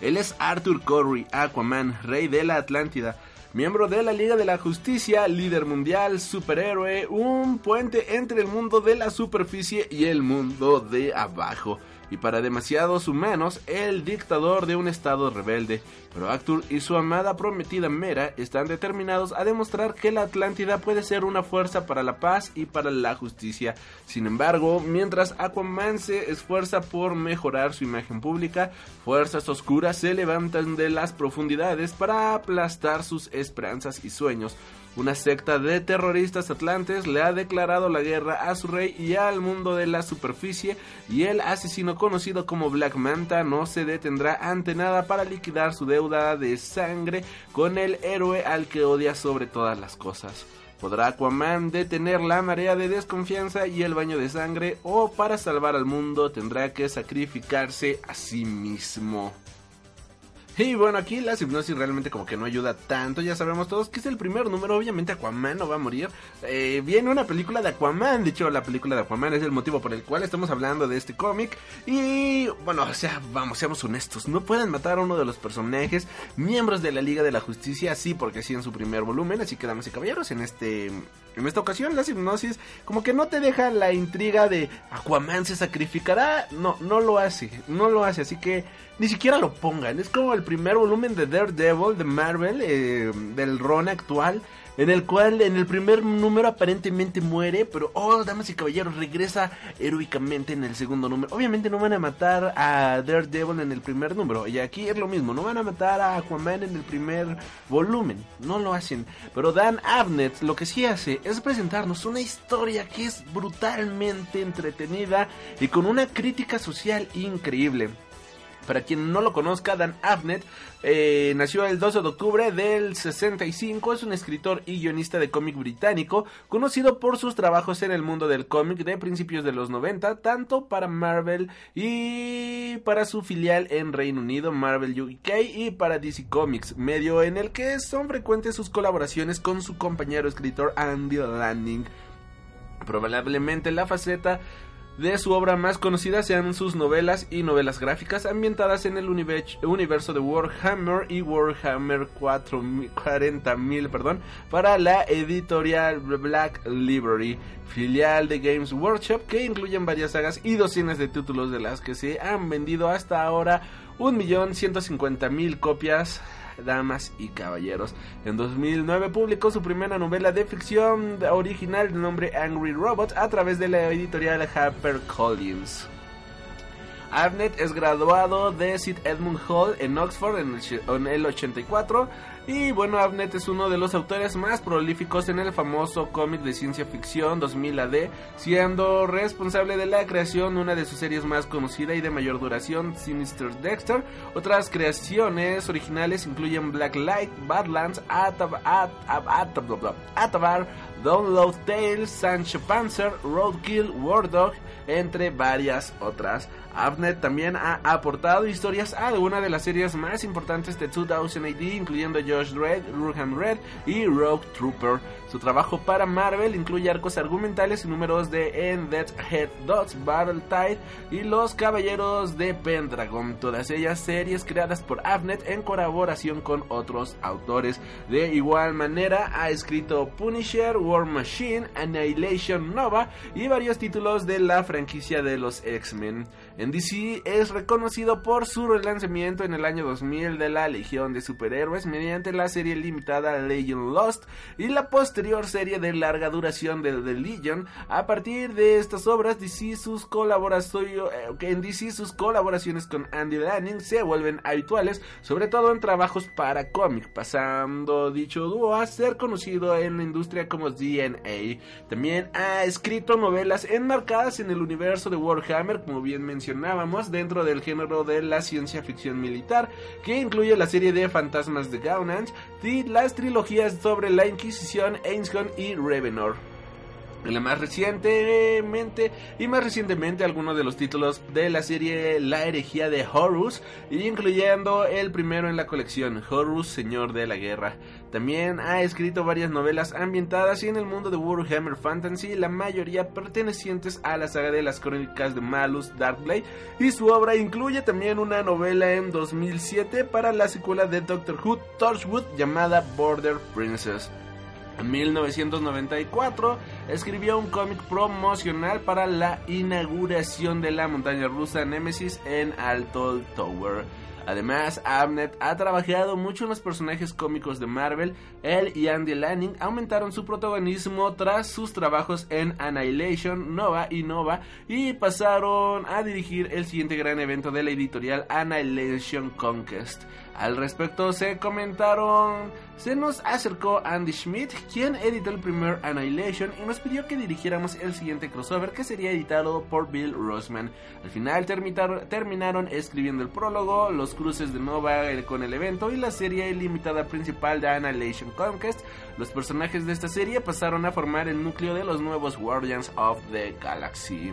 Él es Arthur Curry, Aquaman, rey de la Atlántida, miembro de la Liga de la Justicia, líder mundial, superhéroe, un puente entre el mundo de la superficie y el mundo de abajo. Y para demasiados humanos, el dictador de un estado rebelde. Pero Arthur y su amada prometida Mera están determinados a demostrar que la Atlántida puede ser una fuerza para la paz y para la justicia. Sin embargo, mientras Aquaman se esfuerza por mejorar su imagen pública, fuerzas oscuras se levantan de las profundidades para aplastar sus esperanzas y sueños. Una secta de terroristas atlantes le ha declarado la guerra a su rey y al mundo de la superficie y el asesino conocido como Black Manta no se detendrá ante nada para liquidar su deuda de sangre con el héroe al que odia sobre todas las cosas. ¿Podrá Aquaman detener la marea de desconfianza y el baño de sangre o para salvar al mundo tendrá que sacrificarse a sí mismo? Y bueno, aquí la hipnosis realmente como que no ayuda tanto. Ya sabemos todos que es el primer número. Obviamente Aquaman no va a morir. Eh, viene una película de Aquaman. De hecho, la película de Aquaman es el motivo por el cual estamos hablando de este cómic. Y bueno, o sea, vamos, seamos honestos. No pueden matar a uno de los personajes miembros de la Liga de la Justicia. Sí, porque sí en su primer volumen. Así que, damas y caballeros, en este... En esta ocasión, la hipnosis como que no te deja la intriga de Aquaman se sacrificará. No, no lo hace. No lo hace. Así que ni siquiera lo pongan. Es como el primer volumen de Daredevil de Marvel, eh, del Ron actual, en el cual en el primer número aparentemente muere, pero oh, damas y caballeros, regresa heroicamente en el segundo número. Obviamente no van a matar a Daredevil en el primer número, y aquí es lo mismo, no van a matar a Aquaman en el primer volumen, no lo hacen. Pero Dan Abnett lo que sí hace es presentarnos una historia que es brutalmente entretenida y con una crítica social increíble. Para quien no lo conozca, Dan Abnett eh, nació el 12 de octubre del 65, es un escritor y guionista de cómic británico, conocido por sus trabajos en el mundo del cómic de principios de los 90, tanto para Marvel y para su filial en Reino Unido, Marvel UK, y para DC Comics, medio en el que son frecuentes sus colaboraciones con su compañero escritor Andy Lanning. Probablemente la faceta de su obra más conocida sean sus novelas y novelas gráficas ambientadas en el universo de Warhammer y Warhammer 40.000 perdón, para la editorial Black Library, filial de Games Workshop que incluyen varias sagas y docenas de títulos de las que se han vendido hasta ahora 1.150.000 copias damas y caballeros. En 2009 publicó su primera novela de ficción original de nombre Angry Robot a través de la editorial HarperCollins. Abnett es graduado de St. Edmund Hall en Oxford en el 84 y bueno, Abnett es uno de los autores más prolíficos en el famoso cómic de ciencia ficción 2000 AD, siendo responsable de la creación de una de sus series más conocida y de mayor duración, Sinister Dexter. Otras creaciones originales incluyen Blacklight, Badlands, Atavar, Atavar Download Tales, Sancho Panzer, Roadkill, War Dog, entre varias otras. Abnett también ha aportado historias a algunas de las series más importantes de 2000 AD, incluyendo Josh Dredd, Ruhan Red y Rogue Trooper. Su trabajo para Marvel incluye arcos argumentales y números de End Dead Head Dots, Battle Tide y Los Caballeros de Pendragon, todas ellas series creadas por Abnett en colaboración con otros autores. De igual manera ha escrito Punisher, Machine, Annihilation Nova y varios títulos de la franquicia de los X-Men. En DC es reconocido por su relanzamiento en el año 2000 de la Legión de Superhéroes mediante la serie limitada Legion Lost y la posterior serie de larga duración de The Legion. A partir de estas obras, DC sus colaboraciones, en DC sus colaboraciones con Andy Lanning se vuelven habituales, sobre todo en trabajos para cómic, pasando dicho dúo a ser conocido en la industria como DNA. También ha escrito novelas enmarcadas en el universo de Warhammer, como bien mencioné dentro del género de la ciencia ficción militar, que incluye la serie de Fantasmas de Gaunant y las trilogías sobre la Inquisición, Ainscon y Revenor. La más recientemente y más recientemente algunos de los títulos de la serie La herejía de Horus, incluyendo el primero en la colección, Horus, Señor de la Guerra. También ha escrito varias novelas ambientadas en el mundo de Warhammer Fantasy, la mayoría pertenecientes a la saga de las crónicas de Malus Darkblade, y su obra incluye también una novela en 2007 para la secuela de Doctor Who Torchwood llamada Border Princess. En 1994 escribió un cómic promocional para la inauguración de la montaña rusa Nemesis en Alto Tower. Además, Abnett ha trabajado mucho en los personajes cómicos de Marvel. Él y Andy Lanning aumentaron su protagonismo tras sus trabajos en Annihilation, Nova y Nova y pasaron a dirigir el siguiente gran evento de la editorial Annihilation Conquest. Al respecto se comentaron, se nos acercó Andy Schmidt, quien editó el primer Annihilation y nos pidió que dirigiéramos el siguiente crossover que sería editado por Bill Rossman. Al final terminaron escribiendo el prólogo, los cruces de Nova con el evento y la serie limitada principal de Annihilation Conquest. Los personajes de esta serie pasaron a formar el núcleo de los nuevos Guardians of the Galaxy.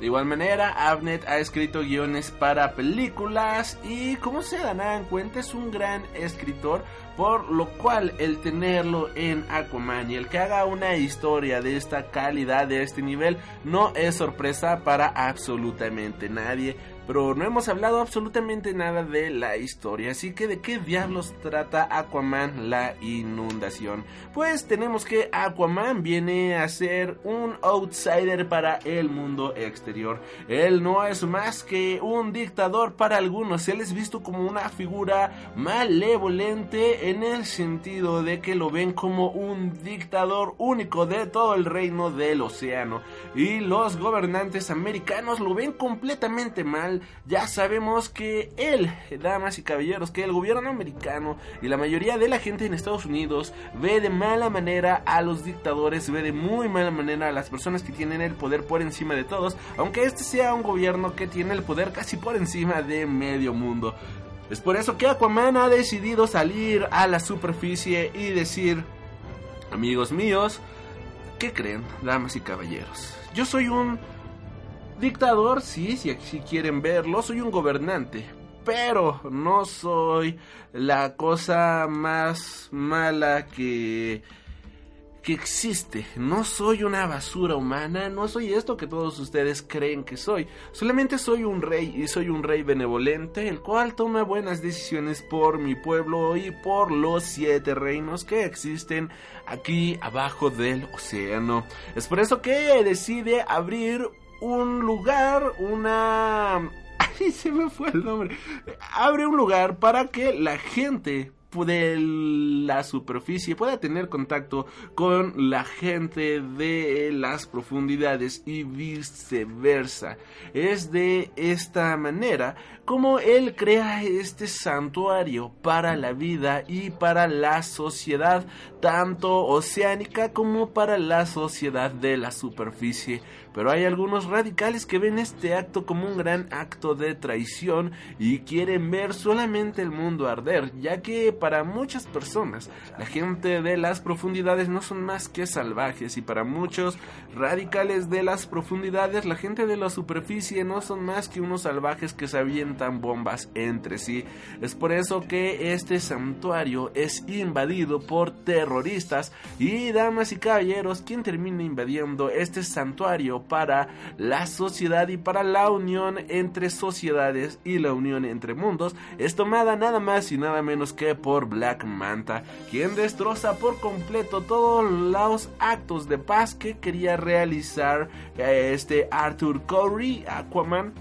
De igual manera, Abnett ha escrito guiones para películas y como se darán cuenta es un gran escritor, por lo cual el tenerlo en Aquaman y el que haga una historia de esta calidad, de este nivel, no es sorpresa para absolutamente nadie pero no hemos hablado absolutamente nada de la historia. Así que, ¿de qué diablos trata Aquaman la inundación? Pues tenemos que Aquaman viene a ser un outsider para el mundo exterior. Él no es más que un dictador para algunos. Él es visto como una figura malevolente en el sentido de que lo ven como un dictador único de todo el reino del océano. Y los gobernantes americanos lo ven completamente mal. Ya sabemos que él, damas y caballeros, que el gobierno americano y la mayoría de la gente en Estados Unidos ve de mala manera a los dictadores, ve de muy mala manera a las personas que tienen el poder por encima de todos, aunque este sea un gobierno que tiene el poder casi por encima de medio mundo. Es por eso que Aquaman ha decidido salir a la superficie y decir, amigos míos, ¿qué creen, damas y caballeros? Yo soy un dictador, sí, si, quieren verlo, soy un gobernante, pero no soy la cosa más mala que que existe. No soy una basura humana, no soy esto que todos ustedes creen que soy. Solamente soy un rey y soy un rey benevolente, el cual toma buenas decisiones por mi pueblo y por los siete reinos que existen aquí abajo del océano. Es por eso que decide abrir un lugar, una... <laughs> Ay, se me fue el nombre. Abre un lugar para que la gente de la superficie pueda tener contacto con la gente de las profundidades y viceversa. Es de esta manera como él crea este santuario para la vida y para la sociedad, tanto oceánica como para la sociedad de la superficie. Pero hay algunos radicales que ven este acto como un gran acto de traición y quieren ver solamente el mundo arder, ya que para muchas personas la gente de las profundidades no son más que salvajes y para muchos radicales de las profundidades la gente de la superficie no son más que unos salvajes que se avientan bombas entre sí. Es por eso que este santuario es invadido por terroristas y damas y caballeros, quien termina invadiendo este santuario para la sociedad y para la unión entre sociedades y la unión entre mundos es tomada nada más y nada menos que por Black Manta, quien destroza por completo todos los actos de paz que quería realizar eh, este Arthur Curry, Aquaman,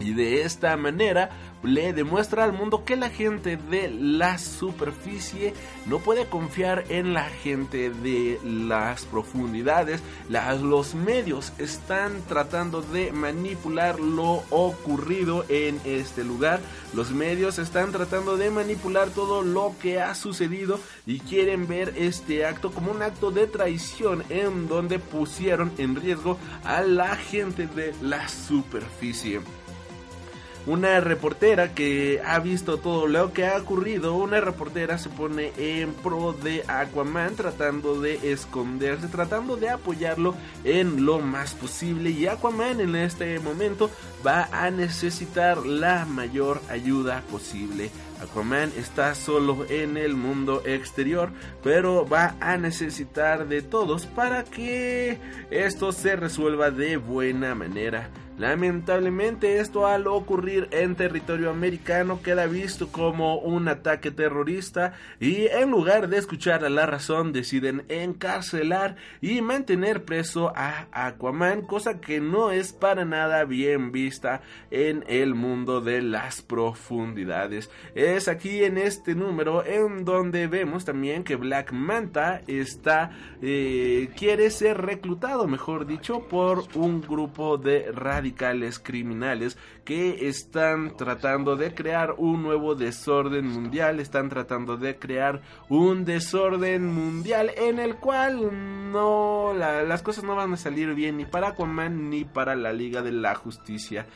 y de esta manera le demuestra al mundo que la gente de la superficie no puede confiar en la gente de las profundidades. los medios están tratando de manipular lo ocurrido en este lugar. Los medios están tratando de manipular todo lo que ha sucedido y quieren ver este acto como un acto de traición en donde pusieron en riesgo a la gente de la superficie una reportera que ha visto todo lo que ha ocurrido, una reportera se pone en pro de Aquaman tratando de esconderse, tratando de apoyarlo en lo más posible y Aquaman en este momento va a necesitar la mayor ayuda posible. Aquaman está solo en el mundo exterior, pero va a necesitar de todos para que esto se resuelva de buena manera. Lamentablemente esto al ocurrir en territorio americano queda visto como un ataque terrorista y en lugar de escuchar a la razón deciden encarcelar y mantener preso a Aquaman, cosa que no es para nada bien vista en el mundo de las profundidades. Es aquí en este número en donde vemos también que Black Manta está eh, quiere ser reclutado, mejor dicho, por un grupo de radicales criminales que están tratando de crear un nuevo desorden mundial, están tratando de crear un desorden mundial en el cual no las cosas no van a salir bien ni para Aquaman ni para la Liga de la Justicia.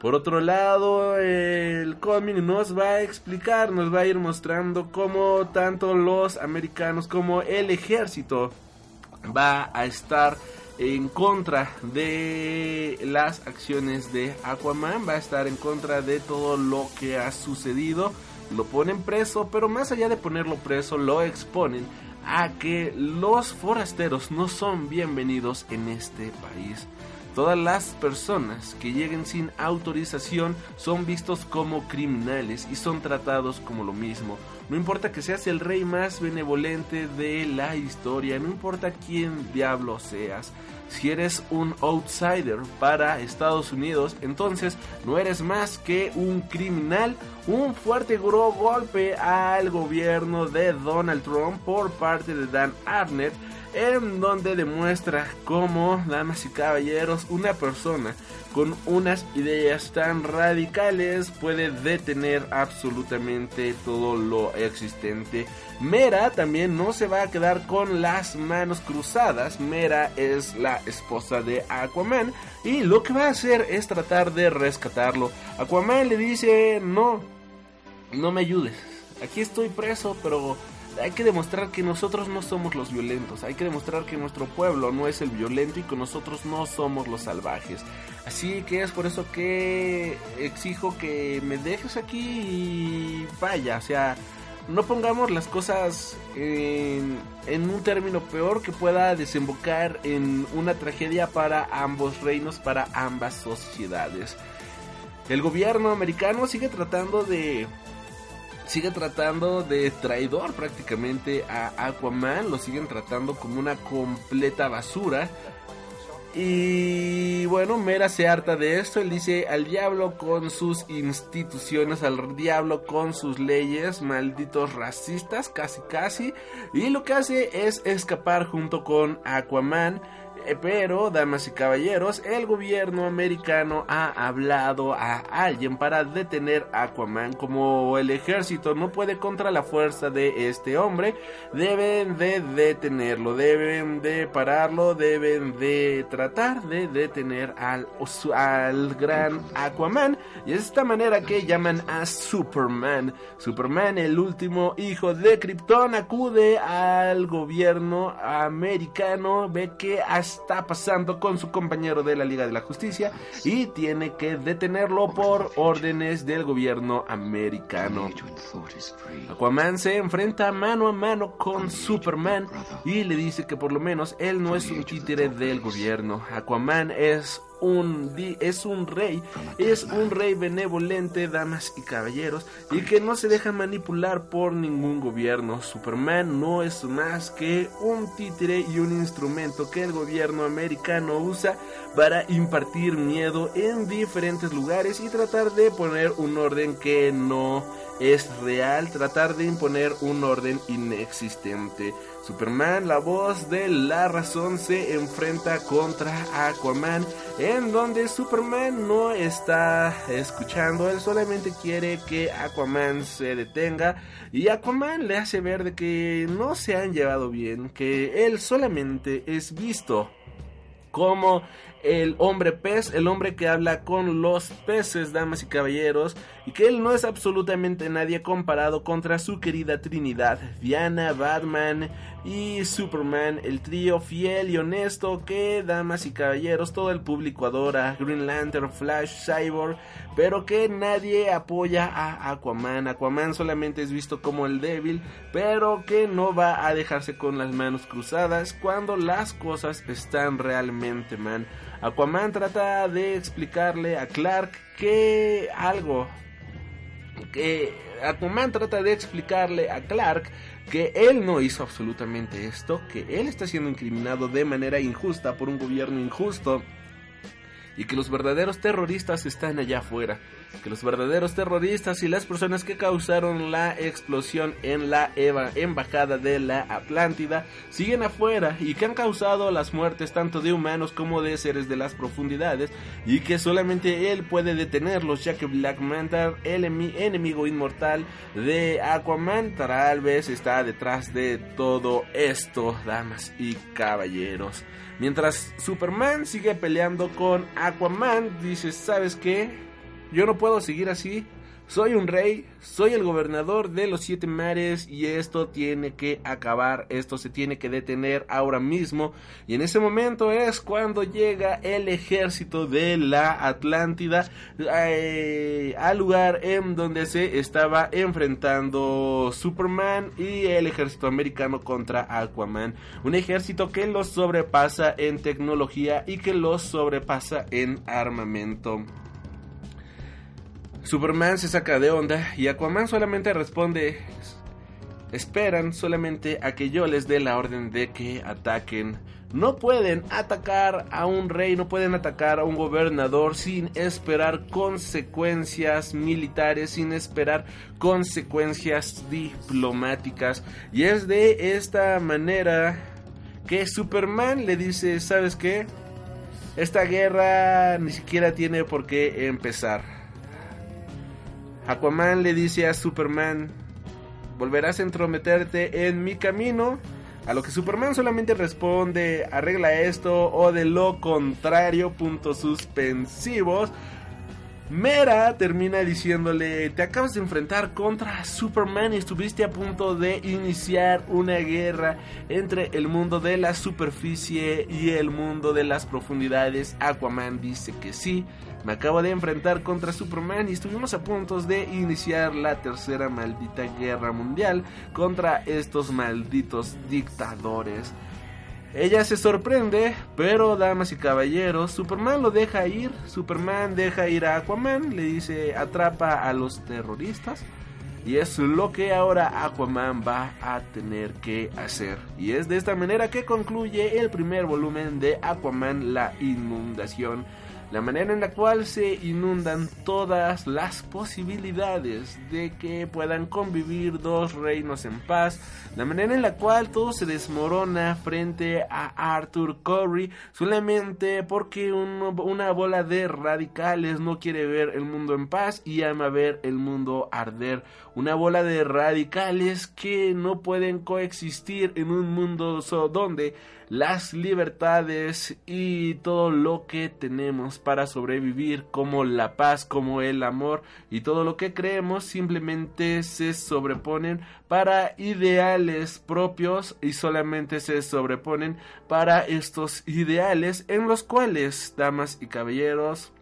Por otro lado, el cómic nos va a explicar, nos va a ir mostrando cómo tanto los americanos como el ejército va a estar en contra de las acciones de Aquaman, va a estar en contra de todo lo que ha sucedido. Lo ponen preso, pero más allá de ponerlo preso, lo exponen a que los forasteros no son bienvenidos en este país. Todas las personas que lleguen sin autorización son vistos como criminales y son tratados como lo mismo no importa que seas el rey más benevolente de la historia, no importa quién diablo seas. Si eres un outsider para Estados Unidos, entonces no eres más que un criminal, un fuerte golpe al gobierno de Donald Trump por parte de Dan Arnett, en donde demuestra cómo, damas y caballeros, una persona con unas ideas tan radicales puede detener absolutamente todo lo existente. Mera también no se va a quedar con las manos cruzadas. Mera es la esposa de Aquaman y lo que va a hacer es tratar de rescatarlo. Aquaman le dice, no, no me ayudes. Aquí estoy preso, pero hay que demostrar que nosotros no somos los violentos. Hay que demostrar que nuestro pueblo no es el violento y que nosotros no somos los salvajes. Así que es por eso que exijo que me dejes aquí y vaya, o sea, no pongamos las cosas en, en un término peor que pueda desembocar en una tragedia para ambos reinos, para ambas sociedades. El gobierno americano sigue tratando de sigue tratando de traidor prácticamente a Aquaman, lo siguen tratando como una completa basura. Y bueno, Mera se harta de esto, él dice al diablo con sus instituciones, al diablo con sus leyes, malditos racistas, casi casi. Y lo que hace es escapar junto con Aquaman. Eh, Pero, damas y caballeros, el gobierno americano ha hablado a alguien para detener a Aquaman. Como el ejército no puede contra la fuerza de este hombre, deben de detenerlo, deben de pararlo, deben de tratar de detener al, al gran Aquaman. Y es de esta manera que llaman a Superman. Superman, el último hijo de Krypton, acude al gobierno americano, ve que está pasando con su compañero de la Liga de la Justicia y tiene que detenerlo por órdenes del gobierno americano. Aquaman se enfrenta mano a mano con Superman y le dice que por lo menos él no es un títere del gobierno. Aquaman es un es un rey, es un rey benevolente, damas y caballeros, y que no se deja manipular por ningún gobierno. Superman no es más que un títere y un instrumento que el gobierno americano usa para impartir miedo en diferentes lugares y tratar de poner un orden que no es real, tratar de imponer un orden inexistente. Superman, la voz de la razón, se enfrenta contra Aquaman, en donde Superman no está escuchando, él solamente quiere que Aquaman se detenga y Aquaman le hace ver de que no se han llevado bien, que él solamente es visto como el hombre pez, el hombre que habla con los peces, damas y caballeros, y que él no es absolutamente nadie comparado contra su querida Trinidad, Diana, Batman y Superman, el trío fiel y honesto que, damas y caballeros, todo el público adora, Green Lantern, Flash, Cyborg, pero que nadie apoya a Aquaman. Aquaman solamente es visto como el débil, pero que no va a dejarse con las manos cruzadas cuando las cosas están realmente mal. Aquaman trata de explicarle a Clark que algo que Aquaman trata de explicarle a Clark que él no hizo absolutamente esto, que él está siendo incriminado de manera injusta por un gobierno injusto y que los verdaderos terroristas están allá afuera, que los verdaderos terroristas y las personas que causaron la explosión en la eva- embajada de la Atlántida siguen afuera y que han causado las muertes tanto de humanos como de seres de las profundidades y que solamente él puede detenerlos ya que Black Manta, el emi- enemigo inmortal de Aquaman, tal vez está detrás de todo esto, damas y caballeros. Mientras Superman sigue peleando con Aquaman, dice, ¿sabes qué? Yo no puedo seguir así. Soy un rey, soy el gobernador de los siete mares y esto tiene que acabar, esto se tiene que detener ahora mismo. Y en ese momento es cuando llega el ejército de la Atlántida eh, al lugar en donde se estaba enfrentando Superman y el ejército americano contra Aquaman. Un ejército que los sobrepasa en tecnología y que los sobrepasa en armamento. Superman se saca de onda y Aquaman solamente responde, esperan solamente a que yo les dé la orden de que ataquen. No pueden atacar a un rey, no pueden atacar a un gobernador sin esperar consecuencias militares, sin esperar consecuencias diplomáticas. Y es de esta manera que Superman le dice, ¿sabes qué? Esta guerra ni siquiera tiene por qué empezar. Aquaman le dice a Superman, volverás a entrometerte en mi camino. A lo que Superman solamente responde, arregla esto o de lo contrario, puntos suspensivos. Mera termina diciéndole, te acabas de enfrentar contra Superman y estuviste a punto de iniciar una guerra entre el mundo de la superficie y el mundo de las profundidades. Aquaman dice que sí, me acabo de enfrentar contra Superman y estuvimos a punto de iniciar la tercera maldita guerra mundial contra estos malditos dictadores. Ella se sorprende, pero damas y caballeros, Superman lo deja ir, Superman deja ir a Aquaman, le dice atrapa a los terroristas. Y es lo que ahora Aquaman va a tener que hacer. Y es de esta manera que concluye el primer volumen de Aquaman, la inundación la manera en la cual se inundan todas las posibilidades de que puedan convivir dos reinos en paz, la manera en la cual todo se desmorona frente a Arthur Curry solamente porque una bola de radicales no quiere ver el mundo en paz y ama ver el mundo arder, una bola de radicales que no pueden coexistir en un mundo donde las libertades y todo lo que tenemos para sobrevivir, como la paz, como el amor y todo lo que creemos simplemente se sobreponen para ideales propios y solamente se sobreponen para estos ideales en los cuales, damas y caballeros,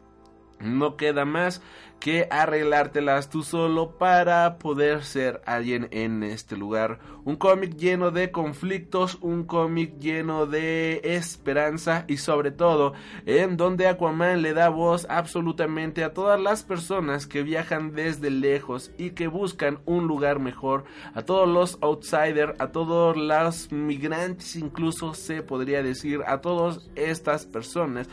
no queda más que arreglártelas tú solo para poder ser alguien en este lugar. Un cómic lleno de conflictos, un cómic lleno de esperanza y sobre todo en donde Aquaman le da voz absolutamente a todas las personas que viajan desde lejos y que buscan un lugar mejor, a todos los outsiders, a todos los migrantes incluso se podría decir, a todas estas personas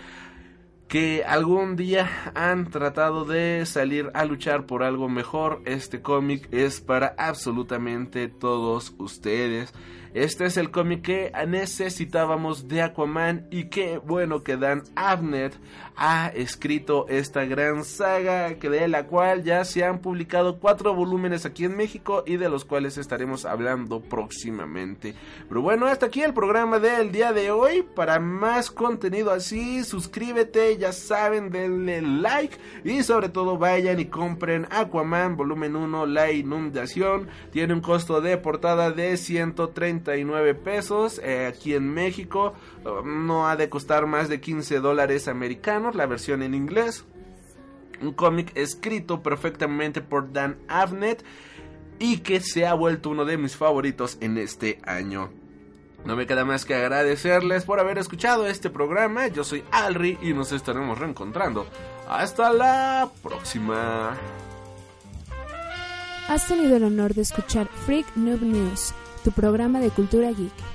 que algún día han tratado de salir a luchar por algo mejor. Este cómic es para absolutamente todos ustedes. Este es el cómic que necesitábamos de Aquaman y qué bueno que Dan Abnett ha escrito esta gran saga que de la cual ya se han publicado cuatro volúmenes aquí en México y de los cuales estaremos hablando próximamente. Pero bueno, hasta aquí el programa del día de hoy. Para más contenido así, suscríbete, ya saben, denle like y sobre todo vayan y compren Aquaman volumen 1, La Inundación. Tiene un costo de portada de 130 pesos. Eh, aquí en México um, no ha de costar más de 15 dólares americanos la versión en inglés. Un cómic escrito perfectamente por Dan Abnett y que se ha vuelto uno de mis favoritos en este año. No me queda más que agradecerles por haber escuchado este programa. Yo soy Alri y nos estaremos reencontrando. Hasta la próxima. Has tenido el honor de escuchar Freak Noob News tu programa de cultura geek.